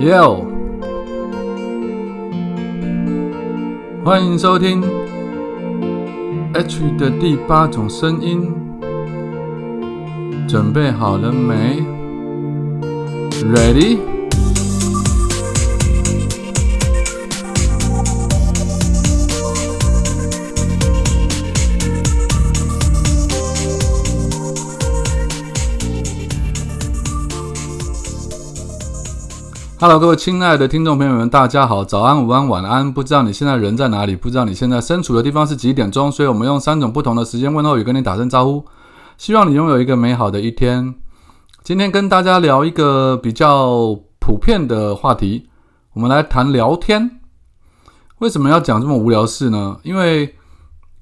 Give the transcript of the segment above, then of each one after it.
Yo，欢迎收听 H 的第八种声音，准备好了没？Ready？？Ready？Hello，各位亲爱的听众朋友们，大家好，早安、午安、晚安。不知道你现在人在哪里？不知道你现在身处的地方是几点钟？所以我们用三种不同的时间问候语跟你打声招呼。希望你拥有一个美好的一天。今天跟大家聊一个比较普遍的话题，我们来谈聊天。为什么要讲这么无聊事呢？因为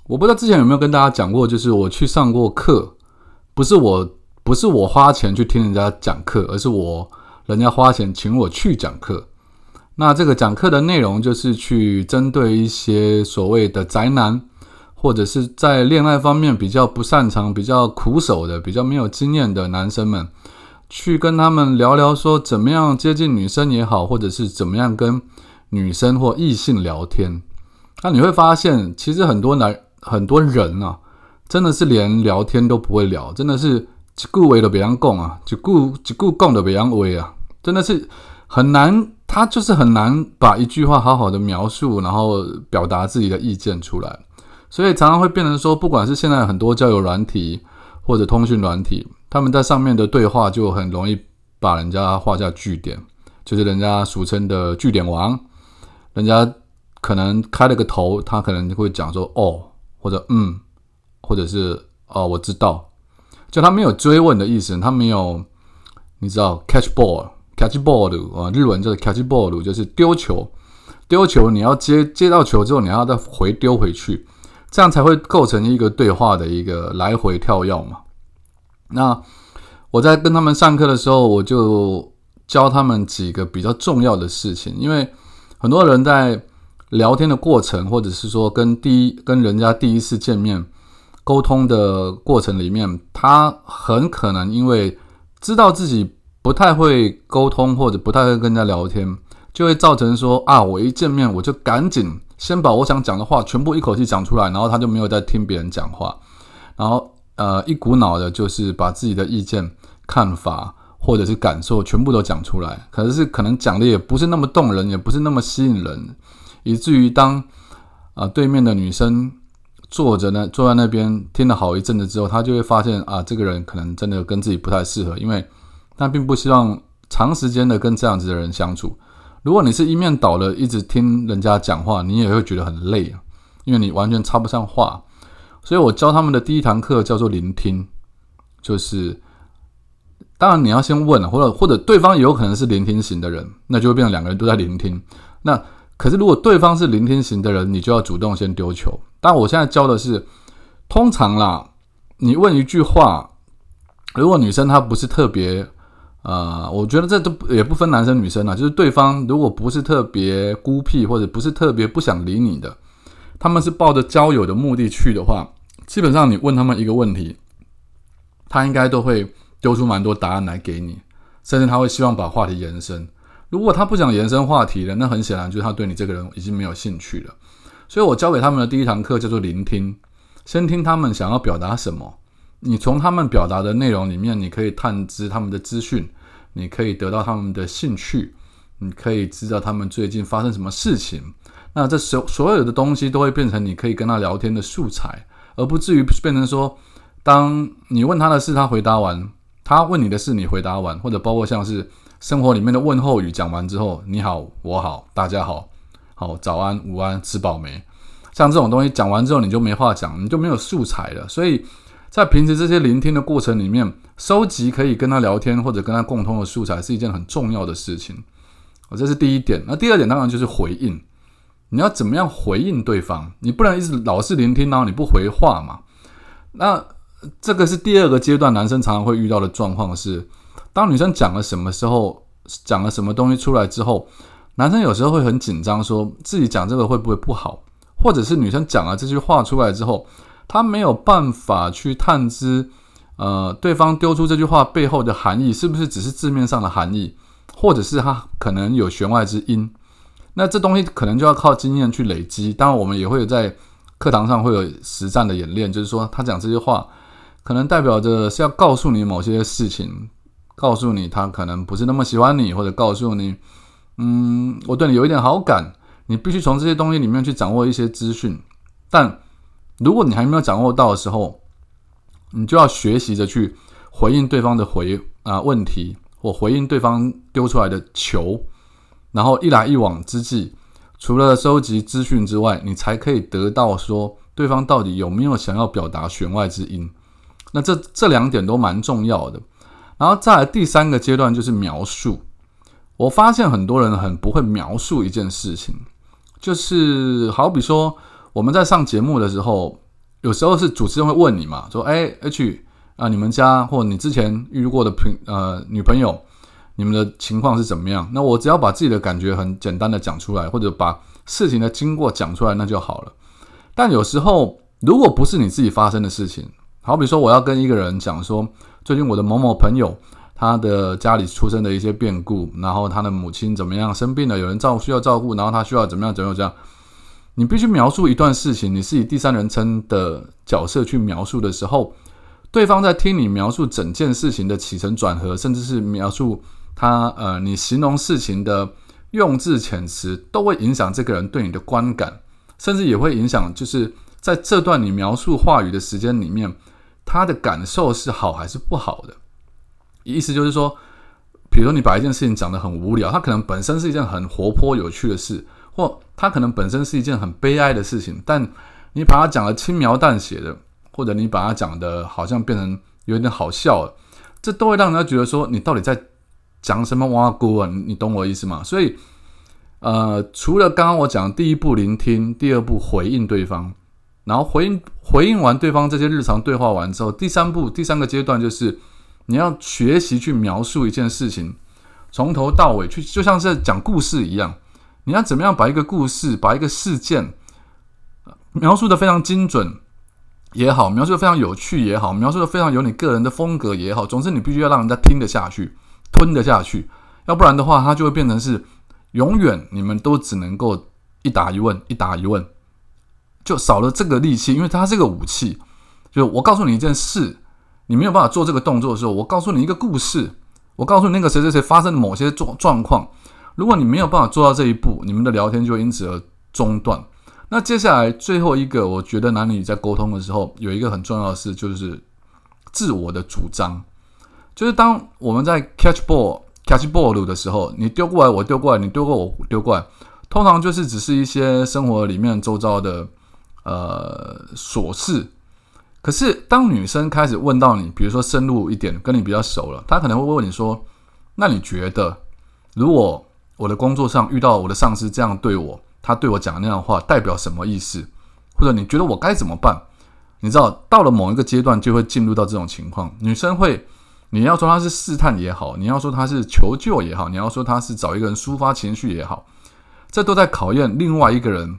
我不知道之前有没有跟大家讲过，就是我去上过课，不是我不是我花钱去听人家讲课，而是我。人家花钱请我去讲课，那这个讲课的内容就是去针对一些所谓的宅男，或者是在恋爱方面比较不擅长、比较苦手的、比较没有经验的男生们，去跟他们聊聊，说怎么样接近女生也好，或者是怎么样跟女生或异性聊天。那你会发现，其实很多男很多人啊，真的是连聊天都不会聊，真的是一句话都别样讲啊，一句一句讲都别样话啊。真的是很难，他就是很难把一句话好好的描述，然后表达自己的意见出来，所以常常会变成说，不管是现在很多交友软体或者通讯软体，他们在上面的对话就很容易把人家画下句点，就是人家俗称的句点王，人家可能开了个头，他可能会讲说哦，或者嗯，或者是哦我知道，就他没有追问的意思，他没有，你知道 catch ball。Catch ball 啊，日文就是 catch ball，就是丢球。丢球你要接接到球之后，你要再回丢回去，这样才会构成一个对话的一个来回跳跃嘛。那我在跟他们上课的时候，我就教他们几个比较重要的事情，因为很多人在聊天的过程，或者是说跟第一跟人家第一次见面沟通的过程里面，他很可能因为知道自己。不太会沟通或者不太会跟人家聊天，就会造成说啊，我一见面我就赶紧先把我想讲的话全部一口气讲出来，然后他就没有在听别人讲话，然后呃一股脑的就是把自己的意见、看法或者是感受全部都讲出来，可是可能讲的也不是那么动人，也不是那么吸引人，以至于当啊对面的女生坐着呢，坐在那边听了好一阵子之后，他就会发现啊，这个人可能真的跟自己不太适合，因为。但并不希望长时间的跟这样子的人相处。如果你是一面倒的一直听人家讲话，你也会觉得很累啊，因为你完全插不上话。所以我教他们的第一堂课叫做聆听，就是当然你要先问，或者或者对方有可能是聆听型的人，那就会变成两个人都在聆听。那可是如果对方是聆听型的人，你就要主动先丢球。但我现在教的是，通常啦，你问一句话，如果女生她不是特别。呃，我觉得这都也不分男生女生啊，就是对方如果不是特别孤僻或者不是特别不想理你的，他们是抱着交友的目的去的话，基本上你问他们一个问题，他应该都会丢出蛮多答案来给你，甚至他会希望把话题延伸。如果他不想延伸话题了，那很显然就是他对你这个人已经没有兴趣了。所以我教给他们的第一堂课叫做聆听，先听他们想要表达什么。你从他们表达的内容里面，你可以探知他们的资讯，你可以得到他们的兴趣，你可以知道他们最近发生什么事情。那这所所有的东西都会变成你可以跟他聊天的素材，而不至于变成说，当你问他的事，他回答完；他问你的事，你回答完，或者包括像是生活里面的问候语讲完之后，你好，我好，大家好，好早安、午安、吃饱没？像这种东西讲完之后，你就没话讲，你就没有素材了，所以。在平时这些聆听的过程里面，收集可以跟他聊天或者跟他共通的素材是一件很重要的事情。哦，这是第一点。那第二点当然就是回应。你要怎么样回应对方？你不能一直老是聆听，然后你不回话嘛？那这个是第二个阶段，男生常常会遇到的状况是，当女生讲了什么时候，讲了什么东西出来之后，男生有时候会很紧张，说自己讲这个会不会不好？或者是女生讲了这句话出来之后。他没有办法去探知，呃，对方丢出这句话背后的含义是不是只是字面上的含义，或者是他可能有弦外之音。那这东西可能就要靠经验去累积。当然，我们也会在课堂上会有实战的演练，就是说他讲这些话，可能代表着是要告诉你某些事情，告诉你他可能不是那么喜欢你，或者告诉你，嗯，我对你有一点好感。你必须从这些东西里面去掌握一些资讯。但如果你还没有掌握到的时候，你就要学习着去回应对方的回啊问题，或回应对方丢出来的球。然后一来一往之际，除了收集资讯之外，你才可以得到说对方到底有没有想要表达弦外之音。那这这两点都蛮重要的。然后再来第三个阶段就是描述。我发现很多人很不会描述一件事情，就是好比说我们在上节目的时候，有时候是主持人会问你嘛，说：“哎，H 啊，你们家或你之前遇过的朋呃女朋友。”你们的情况是怎么样？那我只要把自己的感觉很简单的讲出来，或者把事情的经过讲出来，那就好了。但有时候，如果不是你自己发生的事情，好比说我要跟一个人讲说，最近我的某某朋友他的家里出生的一些变故，然后他的母亲怎么样生病了，有人照需要照顾，然后他需要怎么样怎么样这样，你必须描述一段事情，你是以第三人称的角色去描述的时候，对方在听你描述整件事情的起承转合，甚至是描述。他呃，你形容事情的用字遣词都会影响这个人对你的观感，甚至也会影响，就是在这段你描述话语的时间里面，他的感受是好还是不好的。意思就是说，比如说你把一件事情讲得很无聊，它可能本身是一件很活泼有趣的事，或它可能本身是一件很悲哀的事情，但你把它讲的轻描淡写的，或者你把它讲的好像变成有点好笑了，这都会让人家觉得说你到底在。讲什么挖菇啊？你懂我意思吗？所以，呃，除了刚刚我讲第一步聆听，第二步回应对方，然后回应回应完对方这些日常对话完之后，第三步第三个阶段就是你要学习去描述一件事情，从头到尾去，就像是讲故事一样，你要怎么样把一个故事、把一个事件描述的非常精准也好，描述的非常有趣也好，描述的非常有你个人的风格也好，总之你必须要让人家听得下去。吞得下去，要不然的话，它就会变成是永远你们都只能够一答一问，一答一问，就少了这个力气，因为它是个武器。就我告诉你一件事，你没有办法做这个动作的时候，我告诉你一个故事，我告诉你那个谁谁谁发生的某些状状况，如果你没有办法做到这一步，你们的聊天就因此而中断。那接下来最后一个，我觉得男女在沟通的时候有一个很重要的事，就是自我的主张。就是当我们在 catch ball catch ball 的时候，你丢过来，我丢过来，你丢过我丢过来，通常就是只是一些生活里面周遭的呃琐事。可是当女生开始问到你，比如说深入一点，跟你比较熟了，她可能会问你说：“那你觉得，如果我的工作上遇到我的上司这样对我，他对我讲那样的话，代表什么意思？或者你觉得我该怎么办？”你知道，到了某一个阶段，就会进入到这种情况，女生会。你要说她是试探也好，你要说她是求救也好，你要说她是找一个人抒发情绪也好，这都在考验另外一个人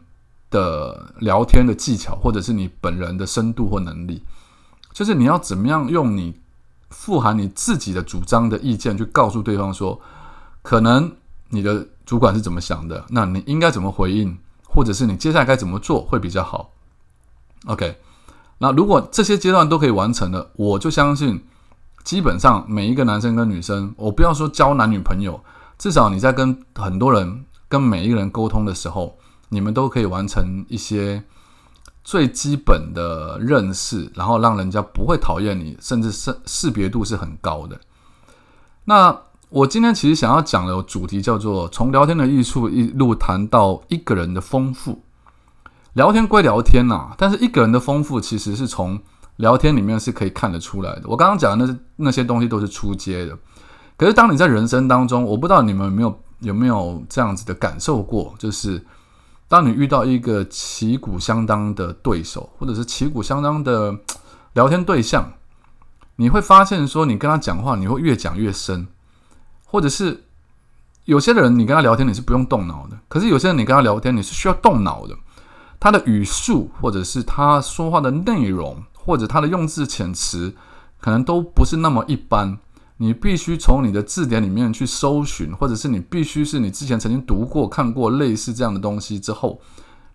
的聊天的技巧，或者是你本人的深度或能力。就是你要怎么样用你富含你自己的主张的意见去告诉对方说，可能你的主管是怎么想的，那你应该怎么回应，或者是你接下来该怎么做会比较好。OK，那如果这些阶段都可以完成了，我就相信。基本上每一个男生跟女生，我不要说交男女朋友，至少你在跟很多人、跟每一个人沟通的时候，你们都可以完成一些最基本的认识，然后让人家不会讨厌你，甚至是识别度是很高的。那我今天其实想要讲的主题叫做从聊天的艺术一路谈到一个人的丰富。聊天归聊天呐，但是一个人的丰富其实是从。聊天里面是可以看得出来的。我刚刚讲的那那些东西都是出街的。可是当你在人生当中，我不知道你们有没有有没有这样子的感受过，就是当你遇到一个旗鼓相当的对手，或者是旗鼓相当的聊天对象，你会发现说，你跟他讲话，你会越讲越深，或者是有些人你跟他聊天你是不用动脑的，可是有些人你跟他聊天你是需要动脑的，他的语速或者是他说话的内容。或者他的用字遣词可能都不是那么一般，你必须从你的字典里面去搜寻，或者是你必须是你之前曾经读过、看过类似这样的东西之后，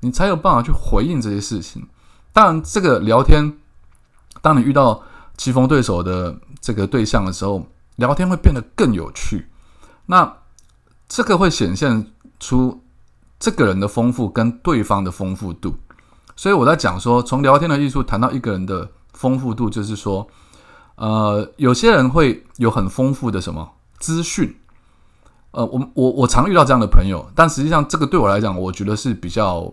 你才有办法去回应这些事情。当然，这个聊天，当你遇到棋逢对手的这个对象的时候，聊天会变得更有趣。那这个会显现出这个人的丰富跟对方的丰富度。所以我在讲说，从聊天的艺术谈到一个人的丰富度，就是说，呃，有些人会有很丰富的什么资讯。呃，我我我常遇到这样的朋友，但实际上这个对我来讲，我觉得是比较。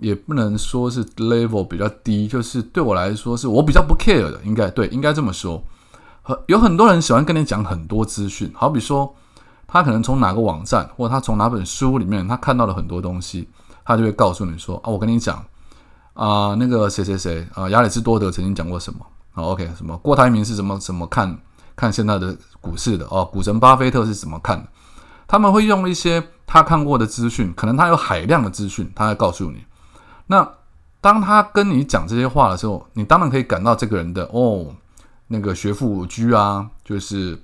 也不能说是 level 比较低，就是对我来说是我比较不 care 的，应该对，应该这么说。很有很多人喜欢跟你讲很多资讯，好比说他可能从哪个网站，或他从哪本书里面他看到了很多东西，他就会告诉你说啊，我跟你讲啊，那个谁谁谁啊，亚里士多德曾经讲过什么啊？OK，什么郭台铭是怎么怎么看看现在的股市的哦？股神巴菲特是怎么看的？他们会用一些他看过的资讯，可能他有海量的资讯，他会告诉你。那当他跟你讲这些话的时候，你当然可以感到这个人的哦，那个学富五居啊，就是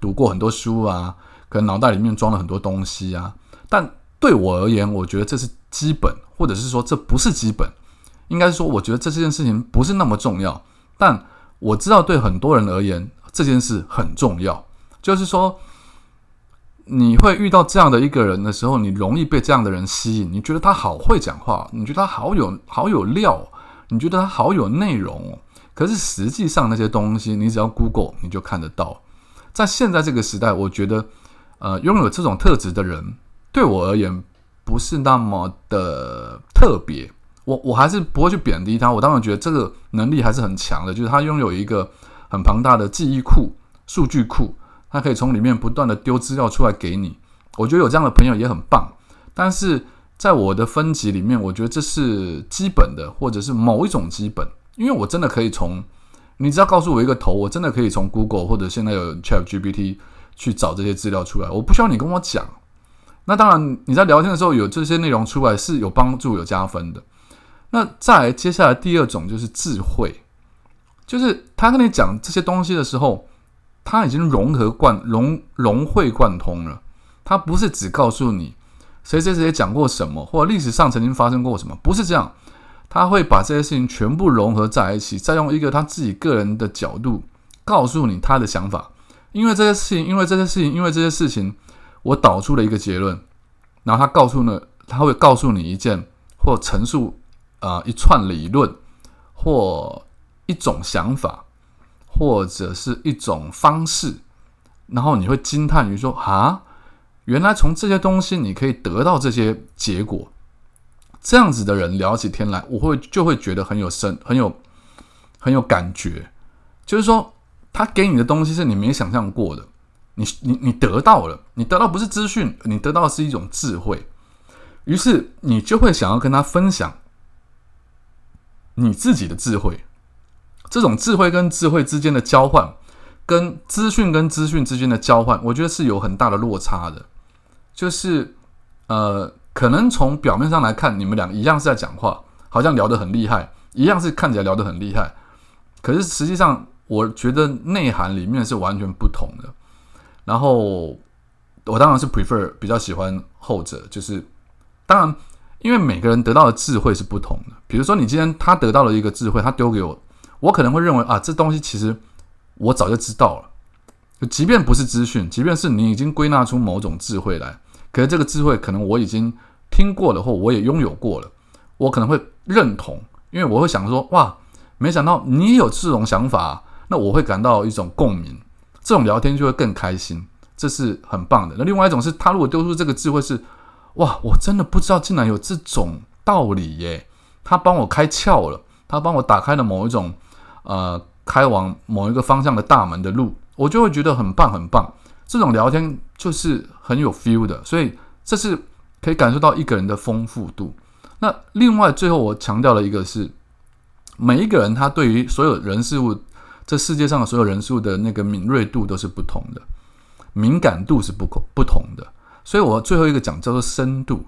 读过很多书啊，可能脑袋里面装了很多东西啊。但对我而言，我觉得这是基本，或者是说这不是基本，应该说我觉得这件事情不是那么重要。但我知道对很多人而言，这件事很重要，就是说。你会遇到这样的一个人的时候，你容易被这样的人吸引。你觉得他好会讲话，你觉得他好有好有料，你觉得他好有内容。可是实际上那些东西，你只要 Google 你就看得到。在现在这个时代，我觉得，呃，拥有这种特质的人，对我而言不是那么的特别。我我还是不会去贬低他。我当然觉得这个能力还是很强的，就是他拥有一个很庞大的记忆库、数据库。他可以从里面不断的丢资料出来给你，我觉得有这样的朋友也很棒。但是在我的分级里面，我觉得这是基本的，或者是某一种基本，因为我真的可以从你只要告诉我一个头，我真的可以从 Google 或者现在有 Chat GPT 去找这些资料出来。我不需要你跟我讲。那当然，你在聊天的时候有这些内容出来是有帮助、有加分的。那再接下来第二种就是智慧，就是他跟你讲这些东西的时候。他已经融合贯融融会贯通了。他不是只告诉你谁谁谁讲过什么，或历史上曾经发生过什么，不是这样。他会把这些事情全部融合在一起，再用一个他自己个人的角度告诉你他的想法。因为这些事情，因为这些事情，因为这些事情，我导出了一个结论。然后他告诉呢，他会告诉你一件或陈述啊一串理论或一种想法。或者是一种方式，然后你会惊叹于说：“啊，原来从这些东西你可以得到这些结果。”这样子的人聊起天来，我会就会觉得很有深、很有很有感觉。就是说，他给你的东西是你没想象过的，你你你得到了，你得到不是资讯，你得到是一种智慧。于是你就会想要跟他分享你自己的智慧。这种智慧跟智慧之间的交换，跟资讯跟资讯之间的交换，我觉得是有很大的落差的。就是，呃，可能从表面上来看，你们俩一样是在讲话，好像聊得很厉害，一样是看起来聊得很厉害。可是实际上，我觉得内涵里面是完全不同的。然后，我当然是 prefer 比较喜欢后者，就是当然，因为每个人得到的智慧是不同的。比如说，你今天他得到了一个智慧，他丢给我。我可能会认为啊，这东西其实我早就知道了。即便不是资讯，即便是你已经归纳出某种智慧来，可是这个智慧可能我已经听过了，或我也拥有过了，我可能会认同，因为我会想说，哇，没想到你有这种想法，那我会感到一种共鸣，这种聊天就会更开心，这是很棒的。那另外一种是他如果丢出这个智慧是，哇，我真的不知道竟然有这种道理耶，他帮我开窍了，他帮我打开了某一种。呃，开往某一个方向的大门的路，我就会觉得很棒很棒。这种聊天就是很有 feel 的，所以这是可以感受到一个人的丰富度。那另外最后我强调了一个是，每一个人他对于所有人事物，这世界上的所有人事物的那个敏锐度都是不同的，敏感度是不不不同的。所以我最后一个讲叫做深度。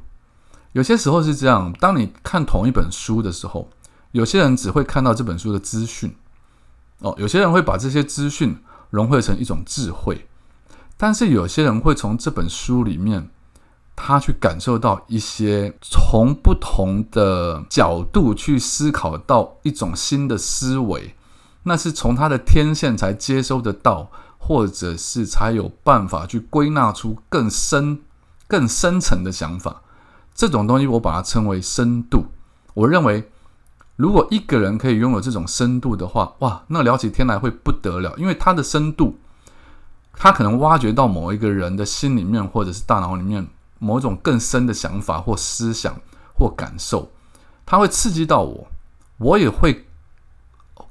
有些时候是这样，当你看同一本书的时候，有些人只会看到这本书的资讯。哦，有些人会把这些资讯融汇成一种智慧。但是有些人会从这本书里面，他去感受到一些从不同的角度去思考到一种新的思维，那是从他的天线才接收得到，或者是才有办法去归纳出更深、更深层的想法。这种东西我把它称为深度。我认为，如果一个人可以拥有这种深度的话，哇，那聊起天来会不得了，因为他的深度，他可能挖掘到某一个人的心里面，或者是大脑里面某种更深的想法或思想或感受，他会刺激到我，我也会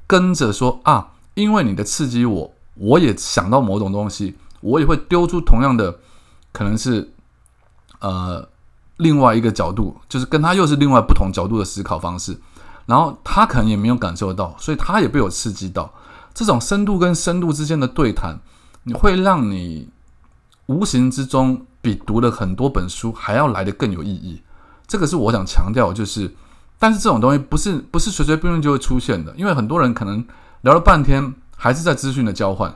跟着说啊，因为你的刺激我，我也想到某种东西，我也会丢出同样的，可能是呃。另外一个角度，就是跟他又是另外不同角度的思考方式，然后他可能也没有感受到，所以他也被我刺激到。这种深度跟深度之间的对谈，你会让你无形之中比读了很多本书还要来的更有意义。这个是我想强调，就是，但是这种东西不是不是随随便便就会出现的，因为很多人可能聊了半天还是在资讯的交换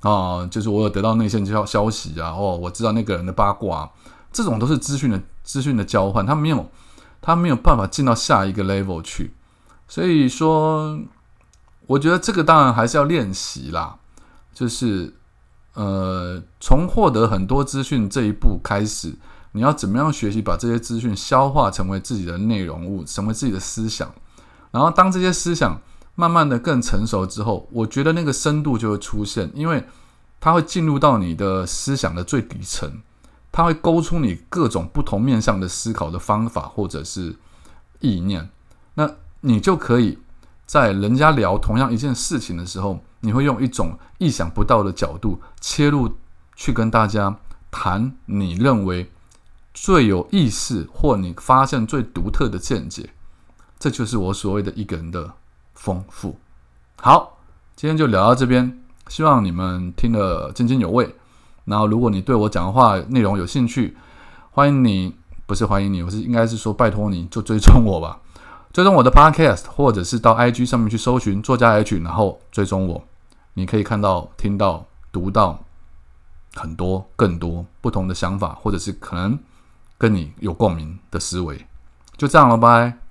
啊，就是我有得到内线消消息啊，哦，我知道那个人的八卦。这种都是资讯的资讯的交换，他没有，他没有办法进到下一个 level 去，所以说，我觉得这个当然还是要练习啦，就是呃，从获得很多资讯这一步开始，你要怎么样学习把这些资讯消化成为自己的内容物，成为自己的思想，然后当这些思想慢慢的更成熟之后，我觉得那个深度就会出现，因为它会进入到你的思想的最底层。它会勾出你各种不同面向的思考的方法，或者是意念，那你就可以在人家聊同样一件事情的时候，你会用一种意想不到的角度切入，去跟大家谈你认为最有意思或你发现最独特的见解。这就是我所谓的一个人的丰富。好，今天就聊到这边，希望你们听得津津有味。然后，如果你对我讲的话内容有兴趣，欢迎你，不是欢迎你，我是应该是说拜托你就追踪我吧，追踪我的 Podcast，或者是到 IG 上面去搜寻作家 H，然后追踪我，你可以看到、听到、读到很多更多不同的想法，或者是可能跟你有共鸣的思维，就这样了，拜。